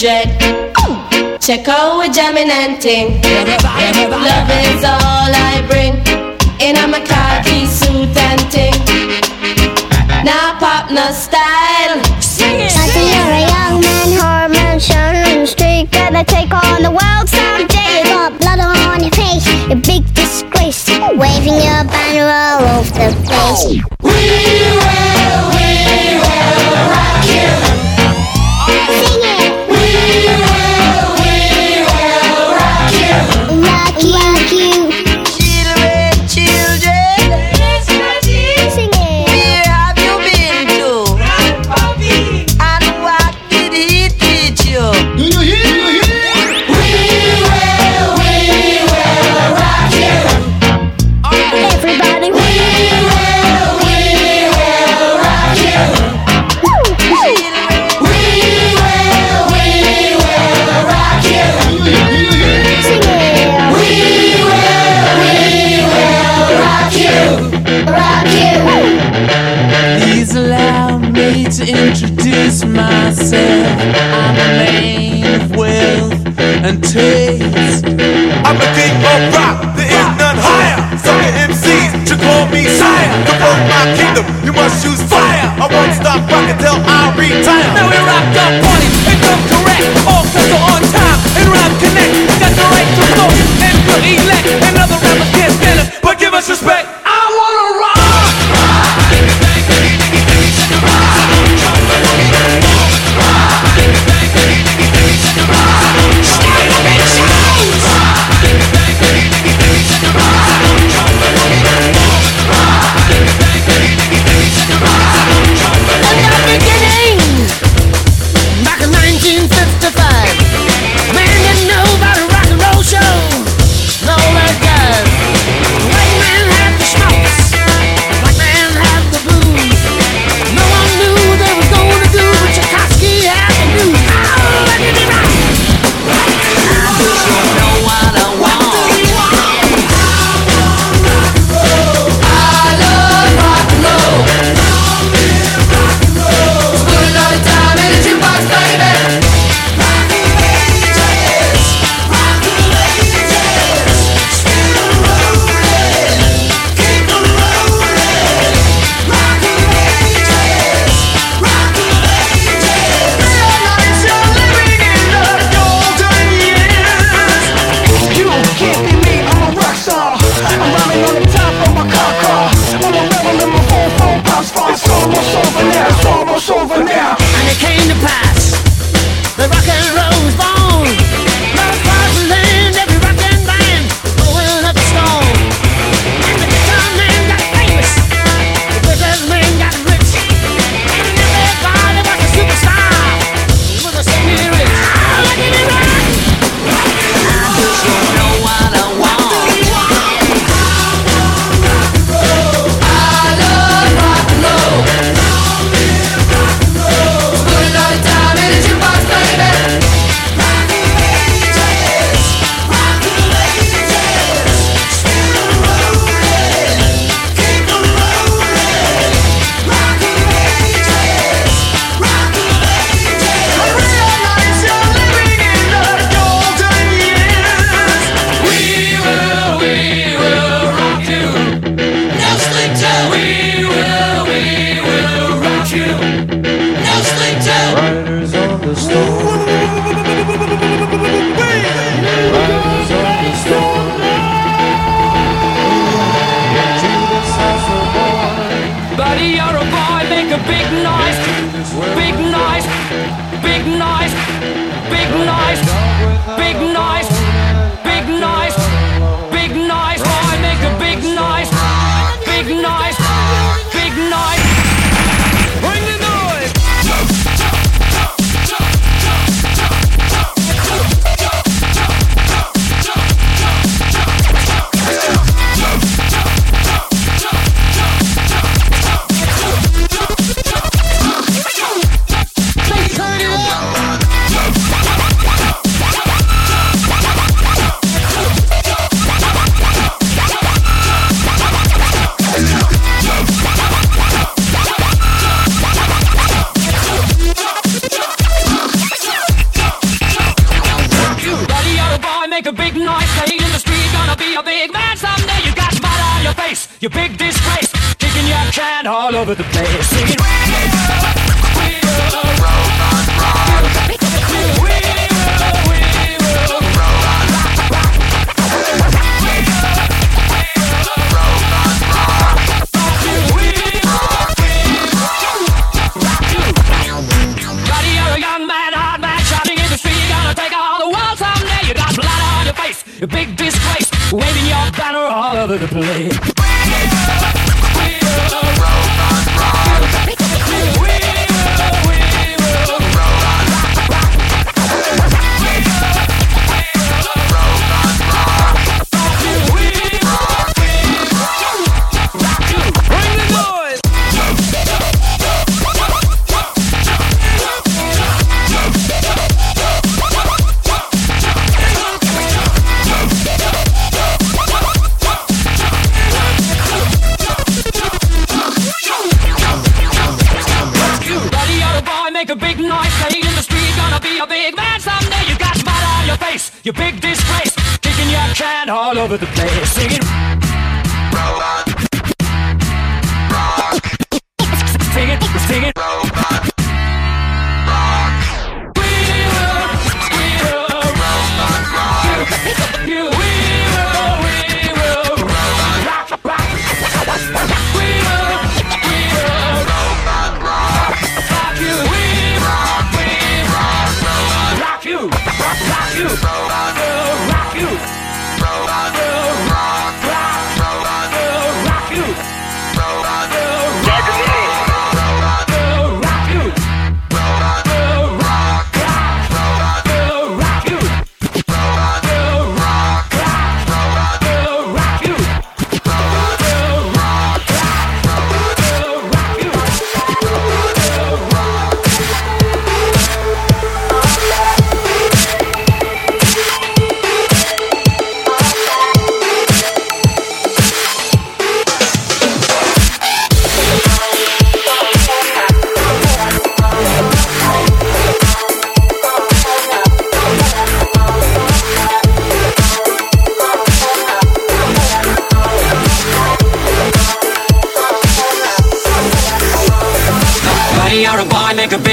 dread. Check out we're jamming and ting. Love is all I bring. In a my khaki suit and ting. Now pop no style. Sing it, Something you're a young man, hormone, shining streak. Gonna take on the world someday. You got blood on your face, a big disgrace. Waving your banner all over the place. We Your big disgrace, kicking your can all over the place. Singing, we will big man someday. You got mud on your face, you big disgrace, kicking your can all over the place, singing. Sing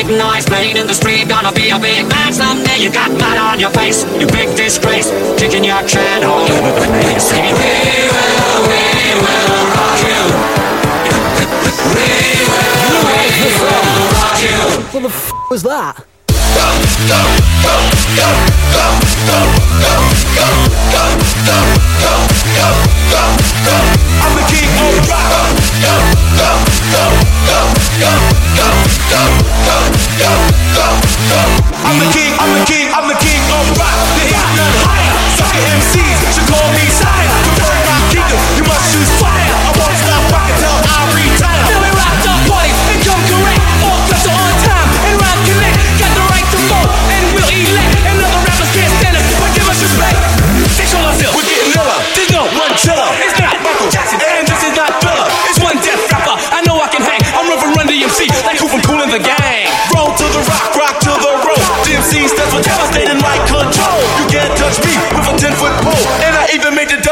big noise, playing in the street, gonna be a big man someday. You got mud on your face, you big disgrace, kicking your can all over the place, We will, we will rock you. We will, we will rock you. What the f was that? The the the the MCs should call me sire. Burn my kingdom, you must fire.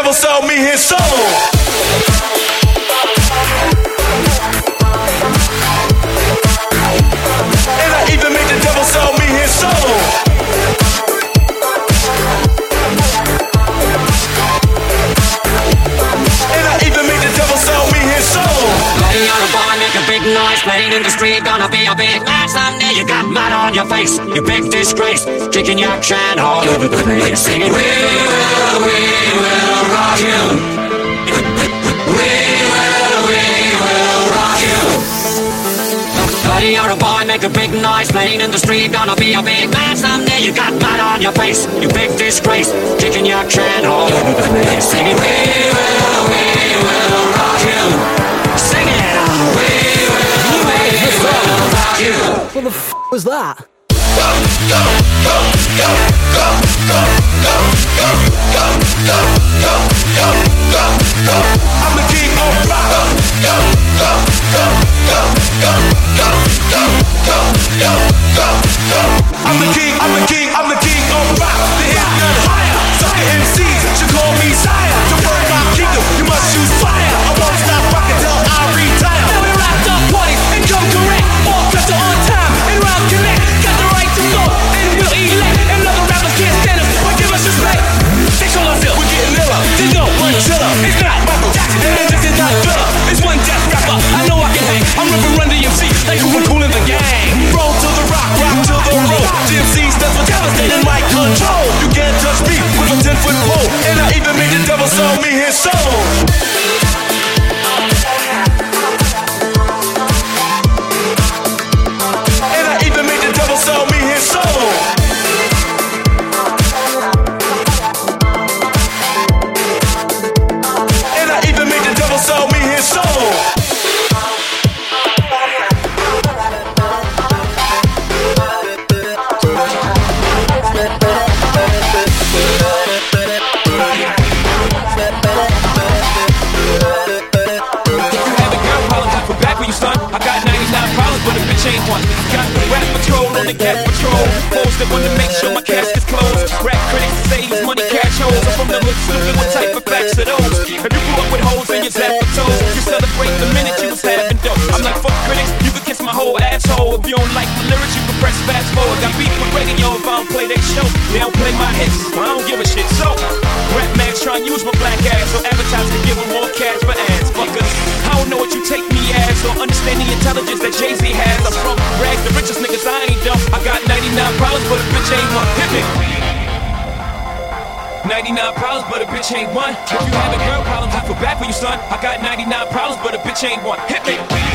Devil sell me his soul. And I even made the devil sell me his soul. And I even made the devil sell me his soul. A big noise, playing in the street, gonna be a big man someday. You got mud on your face, you big disgrace, kicking your can all over the place, singing, We will, we will rock you. We will, we will rock you. Buddy, you're a boy, make a big noise, playing in the street, gonna be a big man someday. You got mud on your face, you big disgrace, kicking your can all over the place, singing, We will, we will rock you. Sing it out. We will, we will rock you. What the f was that? I'm the king MCs should call me sire. To burn my kingdom, you must choose fire. I won't Well, I don't give a shit. So, Rap Max try to use my black ass so advertisers can give them more cash for ads. Fuckers, I don't know what you take me as or understand the intelligence that Jay Z has. I'm from rags, the richest niggas. I ain't dumb. I got 99 problems, but a bitch ain't one. Hit me. 99 problems, but a bitch ain't one. If you having girl problem, I feel bad for you, son. I got 99 problems, but a bitch ain't one. Hit me.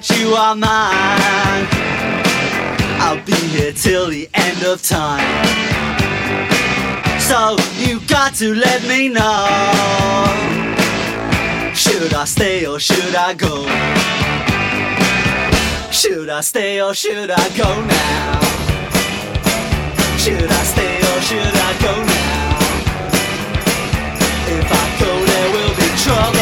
that you are mine. I'll be here till the end of time. So you got to let me know. Should I stay or should I go? Should I stay or should I go now? Should I stay or should I go now? If I go, there will be trouble.